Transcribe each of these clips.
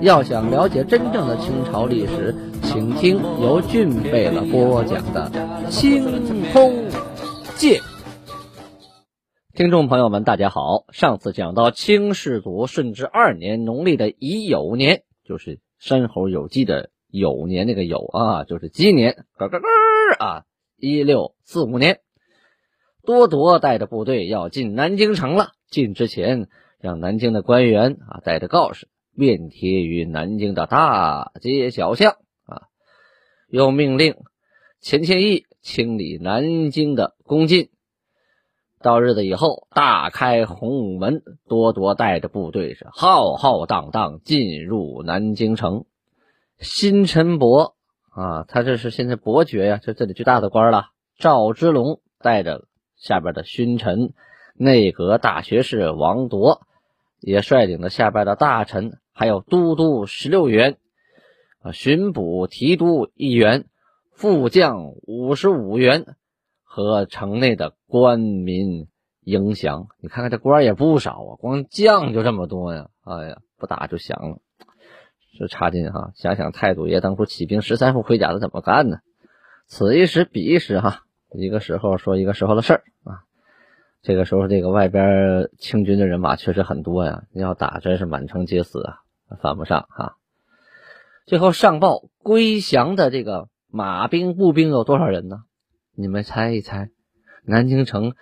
要想了解真正的清朝历史，请听由俊贝勒播讲的《清空界》。听众朋友们，大家好。上次讲到清世祖顺治二年农历的乙酉年，就是山猴酉鸡的酉年，那个酉啊，就是鸡年，咯咯咯啊！一六四五年，多铎带着部队要进南京城了。进之前，让南京的官员啊带着告示。面贴于南京的大街小巷啊，又命令钱谦益清理南京的宫禁。到日子以后，大开洪武门，多铎带着部队是浩浩荡荡进入南京城。新臣伯啊，他这是现在伯爵呀，就这里最大的官了。赵之龙带着下边的勋臣，内阁大学士王铎也率领着下边的大臣。还有都督十六员，啊，巡捕提督一员，副将五十五员，和城内的官民迎降。你看看这官也不少啊，光将就这么多呀！哎呀，不打就降了，这差劲哈！想想太祖爷当初起兵十三副盔甲的怎么干呢？此一时彼一时哈，一个时候说一个时候的事儿啊。这个时候这个外边清军的人马确实很多呀，要打真是满城皆死啊！犯不上哈。最后上报归降的这个马兵、步兵有多少人呢？你们猜一猜。南京城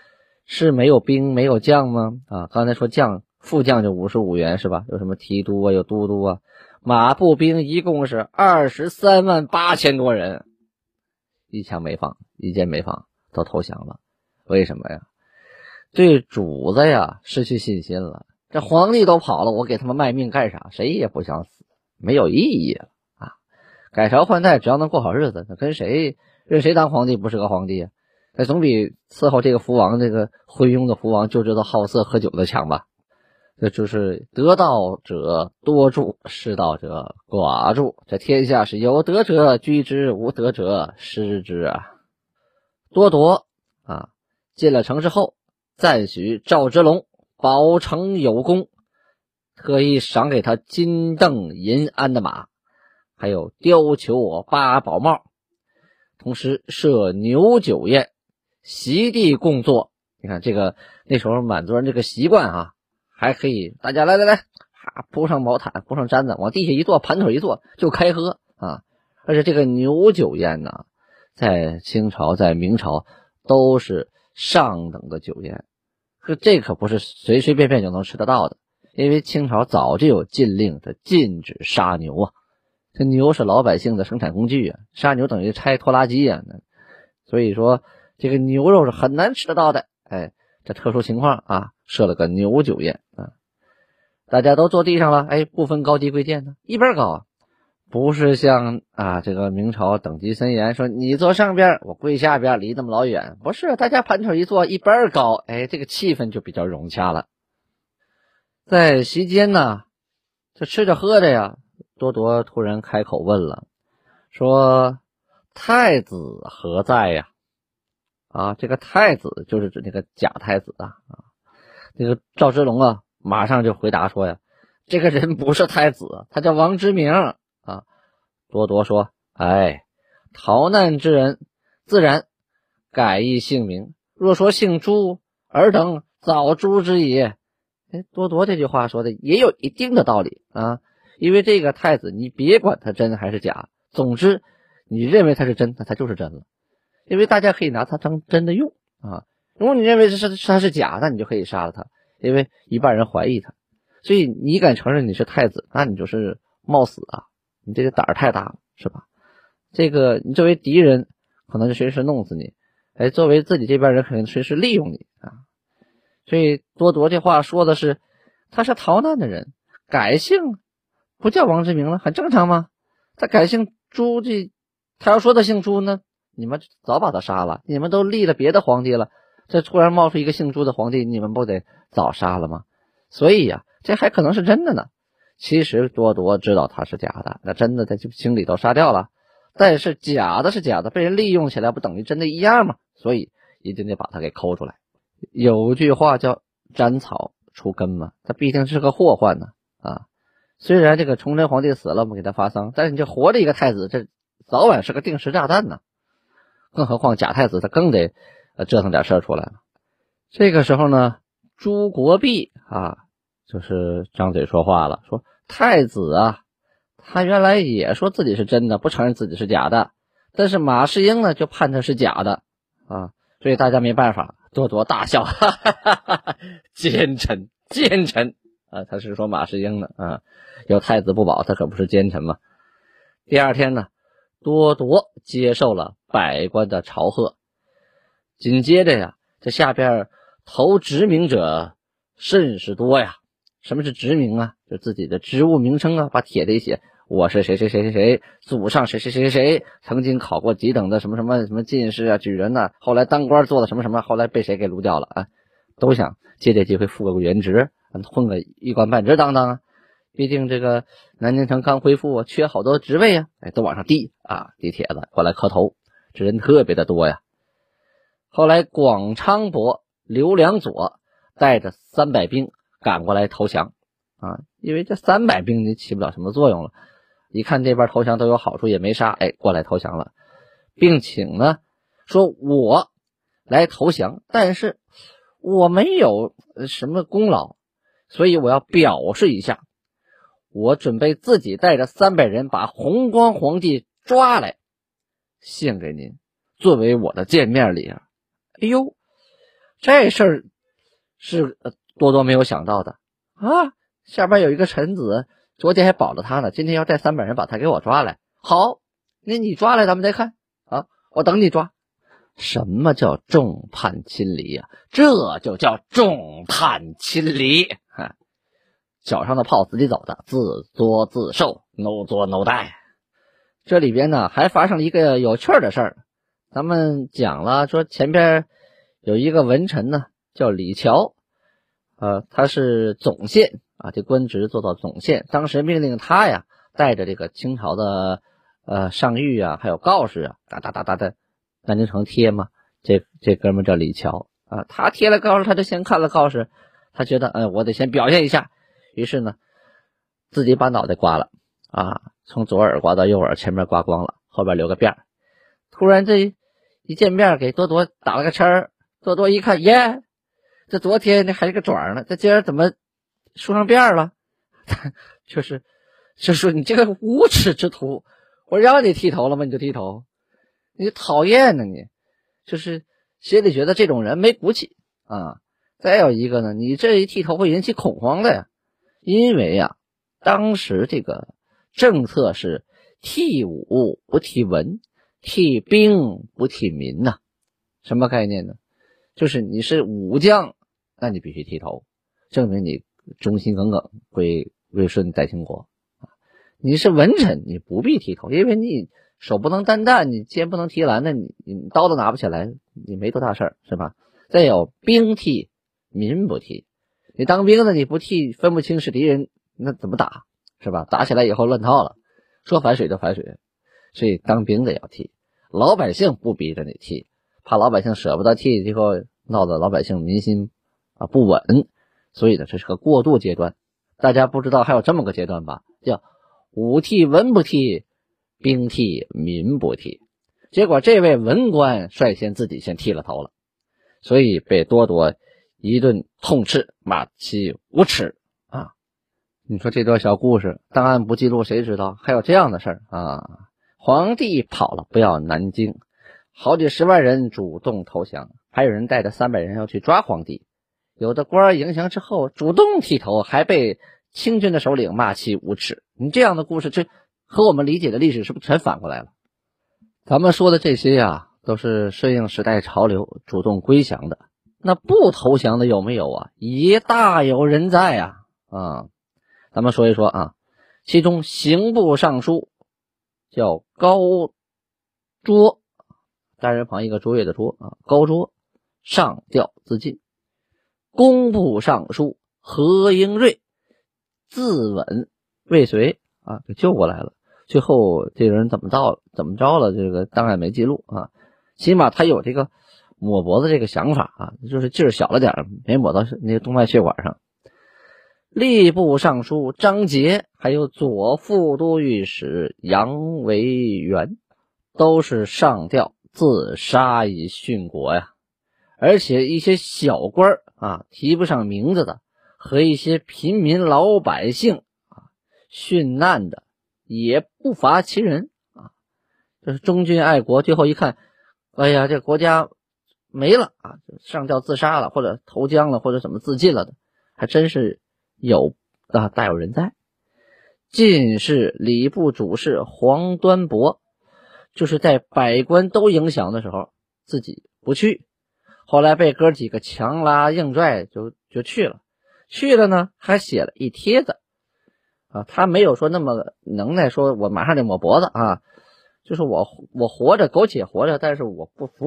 是没有兵、没有将吗？啊，刚才说将、副将就五十五员是吧？有什么提督啊，有都督啊。马步兵一共是二十三万八千多人，一枪没放，一箭没放，都投降了。为什么呀？对主子呀失去信心了。这皇帝都跑了，我给他们卖命干啥？谁也不想死，没有意义啊！啊，改朝换代，只要能过好日子，那跟谁任谁当皇帝不是个皇帝啊？那总比伺候这个福王，这个昏庸的福王就知道好色喝酒的强吧？这就是得道者多助，失道者寡助。这天下是有德者居之，无德者失之啊！多铎啊，进了城之后，赞许赵之龙。保城有功，特意赏给他金镫银鞍的马，还有貂裘八宝帽，同时设牛酒宴，席地共坐。你看这个那时候满族人这个习惯啊，还可以大家来来来，啊铺上毛毯，铺上毡子，往地下一坐，盘腿一坐就开喝啊！而且这个牛酒宴呢，在清朝在明朝都是上等的酒宴。这这可不是随随便便就能吃得到的，因为清朝早就有禁令，它禁止杀牛啊。这牛是老百姓的生产工具啊，杀牛等于拆拖拉机啊。所以说，这个牛肉是很难吃得到的。哎，这特殊情况啊，设了个牛酒宴啊，大家都坐地上了，哎，不分高低贵贱呢，一边高啊。不是像啊，这个明朝等级森严，说你坐上边，我跪下边，离那么老远。不是，大家盘腿一坐，一边高，哎，这个气氛就比较融洽了。在席间呢，这吃着喝着呀，多铎突然开口问了，说：“太子何在呀？”啊，这个太子就是指那个假太子啊啊！那个赵之龙啊，马上就回答说呀：“这个人不是太子，他叫王之明。”多铎说：“哎，逃难之人自然改易姓名。若说姓朱，尔等早诛之也。”哎，多铎这句话说的也有一定的道理啊。因为这个太子，你别管他真还是假，总之你认为他是真，那他就是真了。因为大家可以拿他当真的用啊。如果你认为这是他是假，那你就可以杀了他，因为一半人怀疑他。所以你敢承认你是太子，那你就是冒死啊。你这个胆儿太大了，是吧？这个你作为敌人，可能就随时弄死你；哎，作为自己这边人，可能随时利用你啊。所以多铎这话说的是，他是逃难的人，改姓不叫王之明了，很正常吗？他改姓朱，这他要说他姓朱呢，你们早把他杀了。你们都立了别的皇帝了，这突然冒出一个姓朱的皇帝，你们不得早杀了吗？所以呀，这还可能是真的呢。其实多铎知道他是假的，那真的在京里头杀掉了。但是假的是假的，被人利用起来不等于真的一样吗？所以一定得把他给抠出来。有句话叫“斩草除根”嘛，他毕竟是个祸患呢。啊，虽然这个崇祯皇帝死了，我们给他发丧，但是你这活着一个太子，这早晚是个定时炸弹呢。更何况假太子，他更得折腾点事儿出来。这个时候呢，朱国弼啊。就是张嘴说话了，说太子啊，他原来也说自己是真的，不承认自己是假的。但是马士英呢，就判他是假的啊，所以大家没办法，多多大笑，哈哈哈哈奸臣，奸臣啊！他是说马士英的啊，有太子不保，他可不是奸臣嘛。第二天呢，多铎接受了百官的朝贺，紧接着呀，这下边投殖民者甚是多呀。什么是职名啊？就自己的职务名称啊，把帖子一写，我是谁谁谁谁谁，祖上谁谁谁谁谁，曾经考过几等的什么什么什么进士啊、举人呐，后来当官做了什么什么，后来被谁给撸掉了啊？都想借这机会复个原职，混个一官半职当当啊！毕竟这个南京城刚恢复，缺好多职位啊，哎，都往上递啊，递帖子过来磕头，这人特别的多呀。后来广昌伯刘良佐带着三百兵。赶过来投降啊！因为这三百兵你起不了什么作用了。一看这边投降都有好处，也没杀，哎，过来投降了，并请呢说我来投降，但是我没有什么功劳，所以我要表示一下，我准备自己带着三百人把弘光皇帝抓来献给您，作为我的见面礼啊！哎呦，这事儿是。多多没有想到的啊！下边有一个臣子，昨天还保着他呢，今天要带三百人把他给我抓来。好，那你抓来，咱们再看啊！我等你抓。什么叫众叛亲离呀？这就叫众叛亲离。哈，脚上的炮自己走的，自作自受，no 作 no die。这里边呢，还发生了一个有趣的事儿。咱们讲了，说前边有一个文臣呢，叫李峤。呃，他是总宪啊，这官职做到总宪。当时命令他呀，带着这个清朝的呃上谕啊，还有告示啊，哒哒哒哒的南京城贴嘛。这这哥们叫李峤啊，他贴了告示，他就先看了告示，他觉得，嗯，我得先表现一下。于是呢，自己把脑袋刮了啊，从左耳刮到右耳，前面刮光了，后边留个辫。突然这一见面，给多多打了个叉儿。多多一看，耶！这昨天那还是个爪呢，这今儿怎么梳上辫儿了？就是，就说你这个无耻之徒，我让你剃头了吗？你就剃头，你讨厌呢你，就是心里觉得这种人没骨气啊。再有一个呢，你这一剃头会引起恐慌的呀，因为呀，当时这个政策是替武不替文，替兵不替民呐，什么概念呢？就是你是武将。那你必须剃头，证明你忠心耿耿，归归顺代清国！你是文臣，你不必剃头，因为你手不能担担，你肩不能提篮，那你你刀都拿不起来，你没多大事儿，是吧？再有兵替，民不替，你当兵的你不替，分不清是敌人，那怎么打，是吧？打起来以后乱套了，说反水就反水，所以当兵的要剃，老百姓不逼着你剃，怕老百姓舍不得剃，最后闹得老百姓民心。啊，不稳，所以呢，这是个过渡阶段。大家不知道还有这么个阶段吧？叫武替文不替，兵替民不替。结果这位文官率先自己先剃了头了，所以被多铎一顿痛斥，骂其无耻啊！你说这段小故事，档案不记录谁知道？还有这样的事儿啊？皇帝跑了，不要南京，好几十万人主动投降，还有人带着三百人要去抓皇帝。有的官儿迎降之后主动剃头，还被清军的首领骂其无耻。你这样的故事，这和我们理解的历史是不是全反过来了？咱们说的这些呀，都是顺应时代潮流主动归降的。那不投降的有没有啊？也大有人在啊！啊，咱们说一说啊，其中刑部尚书叫高卓，单人旁一个卓越的卓啊，高卓上吊自尽。工部尚书何应瑞自刎未遂啊，给救过来了。最后这个人怎么到怎么着了？这个当然没记录啊，起码他有这个抹脖子这个想法啊，就是劲儿小了点没抹到那个动脉血管上。吏部尚书张杰，还有左副都御史杨维元，都是上吊自杀以殉国呀。而且一些小官啊，提不上名字的，和一些平民老百姓啊，殉难的也不乏其人啊。就是忠君爱国，最后一看，哎呀，这国家没了啊，上吊自杀了，或者投江了，或者怎么自尽了的，还真是。有啊，大有人在。进士礼部主事黄端博，就是在百官都影响的时候，自己不去，后来被哥几个强拉硬拽，就就去了。去了呢，还写了一帖子啊，他没有说那么能耐，说我马上就抹脖子啊，就是我我活着苟且活着，但是我不服。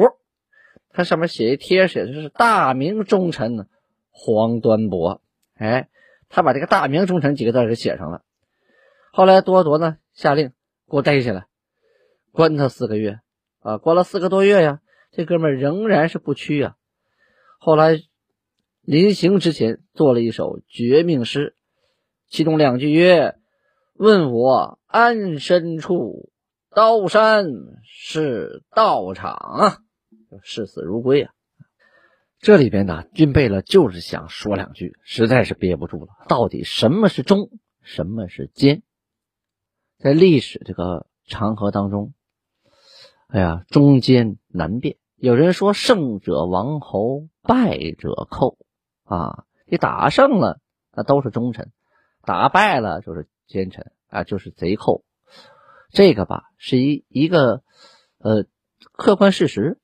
他上面写一贴，写的是大明忠臣黄端博，哎。他把这个“大明忠臣”几个字给写上了。后来多铎呢下令给我逮起来，关他四个月啊，关了四个多月呀。这哥们仍然是不屈啊。后来临行之前做了一首绝命诗，其中两句曰：“问我安身处，刀山是道场啊，视死如归啊。”这里边呢，军贝勒就是想说两句，实在是憋不住了。到底什么是忠，什么是奸？在历史这个长河当中，哎呀，忠奸难辨。有人说，胜者王侯，败者寇啊。你打胜了，那都是忠臣；打败了，就是奸臣啊，就是贼寇。这个吧，是一一个呃客观事实，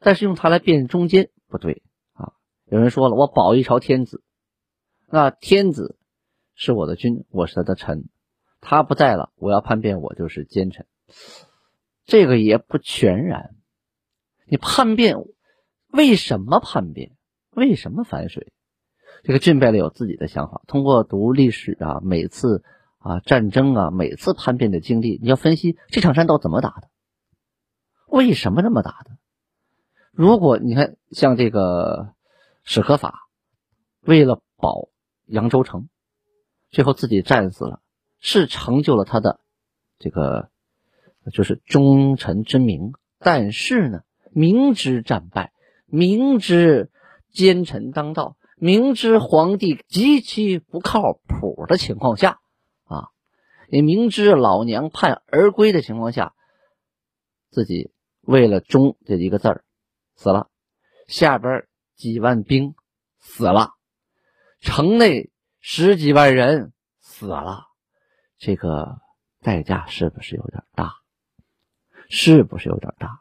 但是用它来辨忠奸不对啊。有人说了，我保一朝天子，那天子是我的君，我是他的臣，他不在了，我要叛变，我就是奸臣。这个也不全然。你叛变，为什么叛变？为什么反水？这个俊贝勒有自己的想法。通过读历史啊，每次啊战争啊，每次叛变的经历，你要分析这场战斗怎么打的，为什么这么打的？如果你看像这个。史可法为了保扬州城，最后自己战死了，是成就了他的这个就是忠臣之名。但是呢，明知战败，明知奸臣当道，明知皇帝极其不靠谱的情况下，啊，也明知老娘叛而归的情况下，自己为了忠这一个字儿死了，下边。几万兵死了，城内十几万人死了，这个代价是不是有点大？是不是有点大？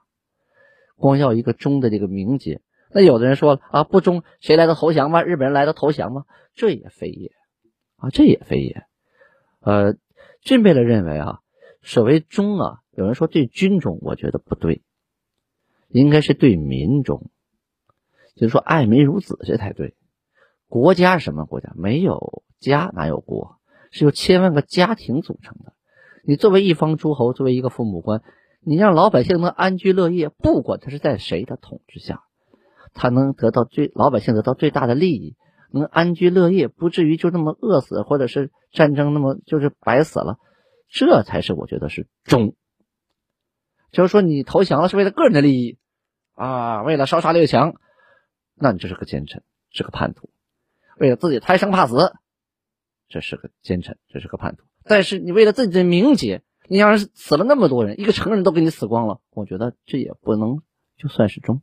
光要一个忠的这个名节，那有的人说了啊，不忠谁来的投降吗？日本人来的投降吗？这也非也啊，这也非也。呃，俊贝勒认为啊，所谓忠啊，有人说对军忠，我觉得不对，应该是对民忠。就是说，爱民如子，这才对。国家什么国家？没有家哪有国？是由千万个家庭组成的。你作为一方诸侯，作为一个父母官，你让老百姓能安居乐业，不管他是在谁的统治下，他能得到最老百姓得到最大的利益，能安居乐业，不至于就那么饿死，或者是战争那么就是白死了，这才是我觉得是忠。就是说，你投降了是为了个人的利益啊，为了烧杀掠抢。那你这是个奸臣，是个叛徒，为了自己贪生怕死，这是个奸臣，这是个叛徒。但是你为了自己的名节，你要是死了那么多人，一个成人都给你死光了，我觉得这也不能就算是忠。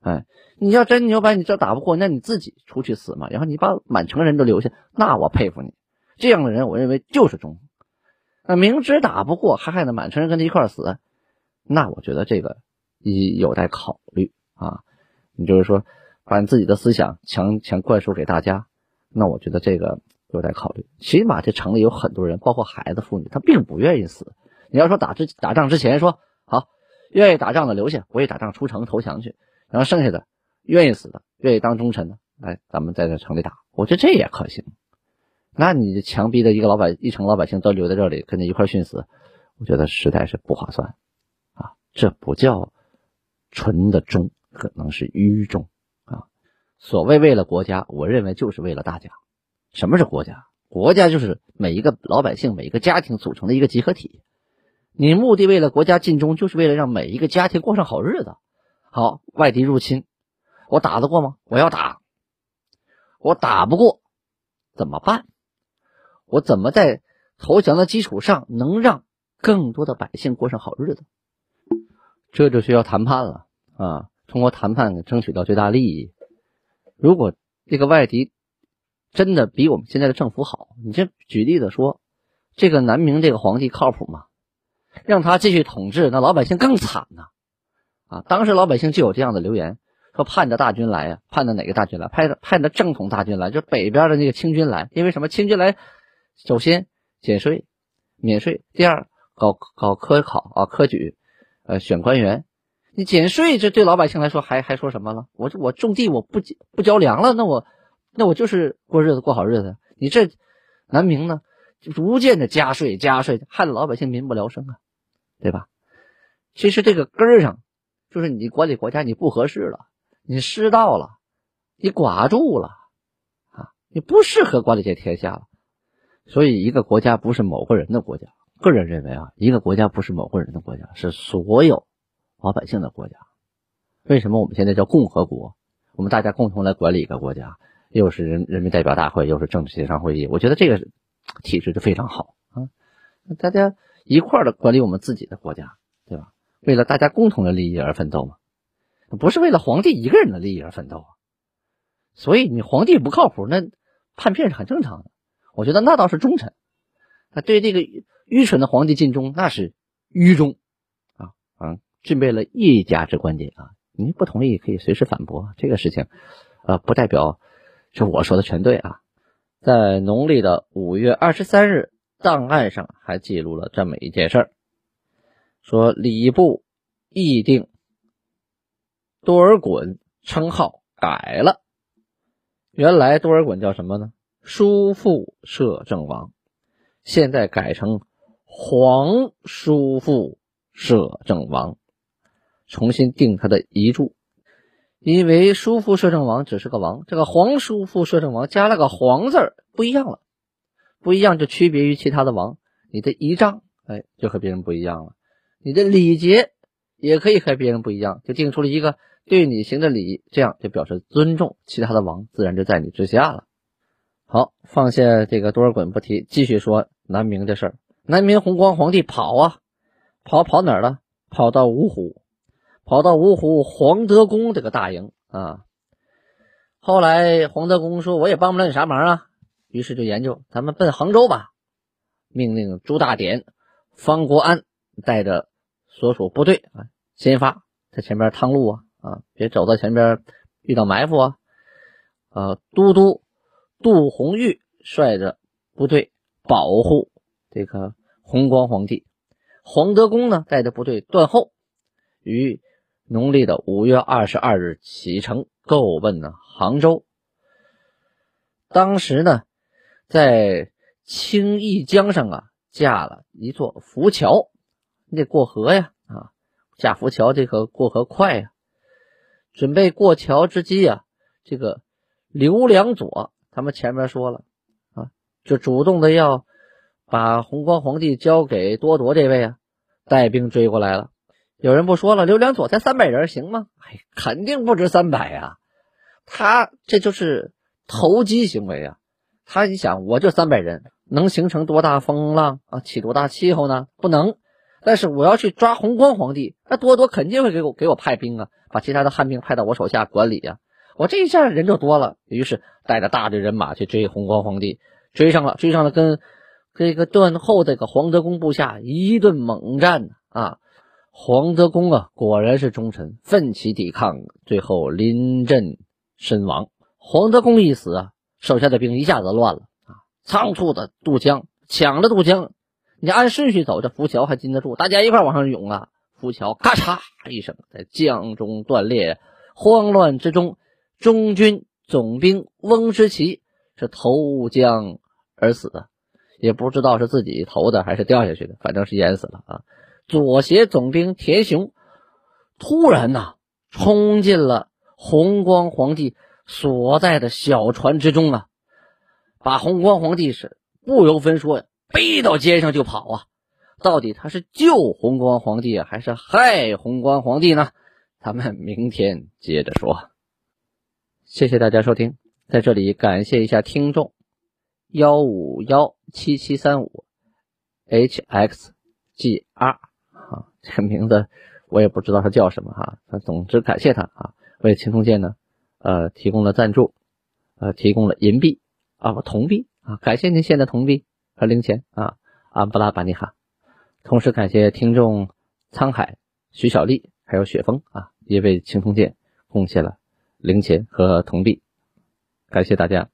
哎，你要真牛掰，你这打不过，那你自己出去死嘛，然后你把满城人都留下，那我佩服你。这样的人，我认为就是忠。那明知打不过，还害得满城人跟他一块死，那我觉得这个也有待考虑啊。你就是说，把你自己的思想强强灌输给大家，那我觉得这个有待考虑。起码这城里有很多人，包括孩子、妇女，他并不愿意死。你要说打之打仗之前说好，愿意打仗的留下，不愿意打仗出城投降去，然后剩下的愿意死的、愿意当忠臣的，来咱们在这城里打，我觉得这也可行。那你强逼的一个老百一城老百姓都留在这里跟着一块殉死，我觉得实在是不划算啊！这不叫纯的忠，可能是愚忠啊！所谓为了国家，我认为就是为了大家。什么是国家？国家就是每一个老百姓、每一个家庭组成的一个集合体。你目的为了国家尽忠，就是为了让每一个家庭过上好日子。好，外敌入侵，我打得过吗？我要打，我打不过怎么办？我怎么在投降的基础上能让更多的百姓过上好日子？这就需要谈判了啊！通过谈判争取到最大利益。如果这个外敌，真的比我们现在的政府好？你这举例子说，这个南明这个皇帝靠谱吗？让他继续统治，那老百姓更惨呐！啊，当时老百姓就有这样的留言，说盼着大军来呀，盼着哪个大军来？盼着盼着正统大军来，就北边的那个清军来。因为什么？清军来，首先减税、免税；第二，搞搞科考啊，科举，呃，选官员。你减税，这对老百姓来说还还说什么了？我我种地我不不交粮了，那我。那我就是过日子过好日子，你这南明呢，逐渐的加税加税，害得老百姓民不聊生啊，对吧？其实这个根儿上，就是你管理国家你不合适了，你失道了，你寡助了啊，你不适合管理这天下了。所以一个国家不是某个人的国家，个人认为啊，一个国家不是某个人的国家，是所有老百姓的国家。为什么我们现在叫共和国？我们大家共同来管理一个国家。又是人人民代表大会，又是政治协商会议，我觉得这个体制就非常好啊！大家一块儿的管理我们自己的国家，对吧？为了大家共同的利益而奋斗嘛，不是为了皇帝一个人的利益而奋斗啊！所以你皇帝不靠谱，那叛变是很正常的。我觉得那倒是忠臣，那对这个愚蠢的皇帝尽忠，那是愚忠啊！啊，具备了一家之观点啊！你不同意可以随时反驳这个事情，呃，不代表。是我说的全对啊，在农历的五月二十三日，档案上还记录了这么一件事儿，说礼部议定多尔衮称号改了，原来多尔衮叫什么呢？叔父摄政王，现在改成皇叔父摄政王，重新定他的遗嘱。因为叔父摄政王只是个王，这个皇叔父摄政王加了个皇字，不一样了，不一样就区别于其他的王。你的仪仗，哎，就和别人不一样了；你的礼节也可以和别人不一样，就定出了一个对你行的礼，这样就表示尊重。其他的王自然就在你之下了。好，放下这个多尔衮不提，继续说南明的事儿。南明弘光皇帝跑啊，跑跑哪儿了？跑到芜湖。跑到芜湖黄德公这个大营啊，后来黄德公说：“我也帮不了你啥忙啊。”于是就研究，咱们奔杭州吧。命令朱大典、方国安带着所属部队啊，先发在前边趟路啊啊，别走到前边遇到埋伏啊。呃，都督杜红玉率着部队保护这个弘光皇帝，黄德公呢带着部队断后，与。农历的五月二十二日启程，够奔呢杭州。当时呢，在青弋江上啊架了一座浮桥，你得过河呀啊，架浮桥这个过河快呀。准备过桥之际啊，这个刘良佐他们前面说了啊，就主动的要把弘光皇帝交给多铎这位啊，带兵追过来了。有人不说了，刘良佐才三百人行吗？哎，肯定不止三百呀！他这就是投机行为啊！他一想，我就三百人，能形成多大风浪啊？起多大气候呢？不能。但是我要去抓弘光皇帝，那多多肯定会给我给我派兵啊，把其他的汉兵派到我手下管理呀。我这一下人就多了，于是带着大队人马去追弘光皇帝，追上了，追上了，跟这个断后这个黄德公部下一顿猛战啊！黄德公啊，果然是忠臣，奋起抵抗，最后临阵身亡。黄德公一死啊，手下的兵一下子乱了啊，仓促的渡江，抢着渡江。你按顺序走，这浮桥还禁得住？大家一块往上涌啊！浮桥咔嚓一声在江中断裂，慌乱之中，中军总兵翁之奇是投江而死的，也不知道是自己投的还是掉下去的，反正是淹死了啊！左协总兵田雄突然呐冲进了弘光皇帝所在的小船之中啊，把弘光皇帝是不由分说呀背到肩上就跑啊！到底他是救弘光皇帝还是害弘光皇帝呢？咱们明天接着说。谢谢大家收听，在这里感谢一下听众幺五幺七七三五 hxgr 啊，这个名字我也不知道他叫什么哈，总之感谢他啊，为青铜剑呢呃提供了赞助，呃提供了银币啊铜币啊，感谢您献的铜币和零钱啊，安布拉巴尼哈。同时感谢听众沧海、徐小丽还有雪峰啊，也为青铜剑贡献了零钱和铜币，感谢大家。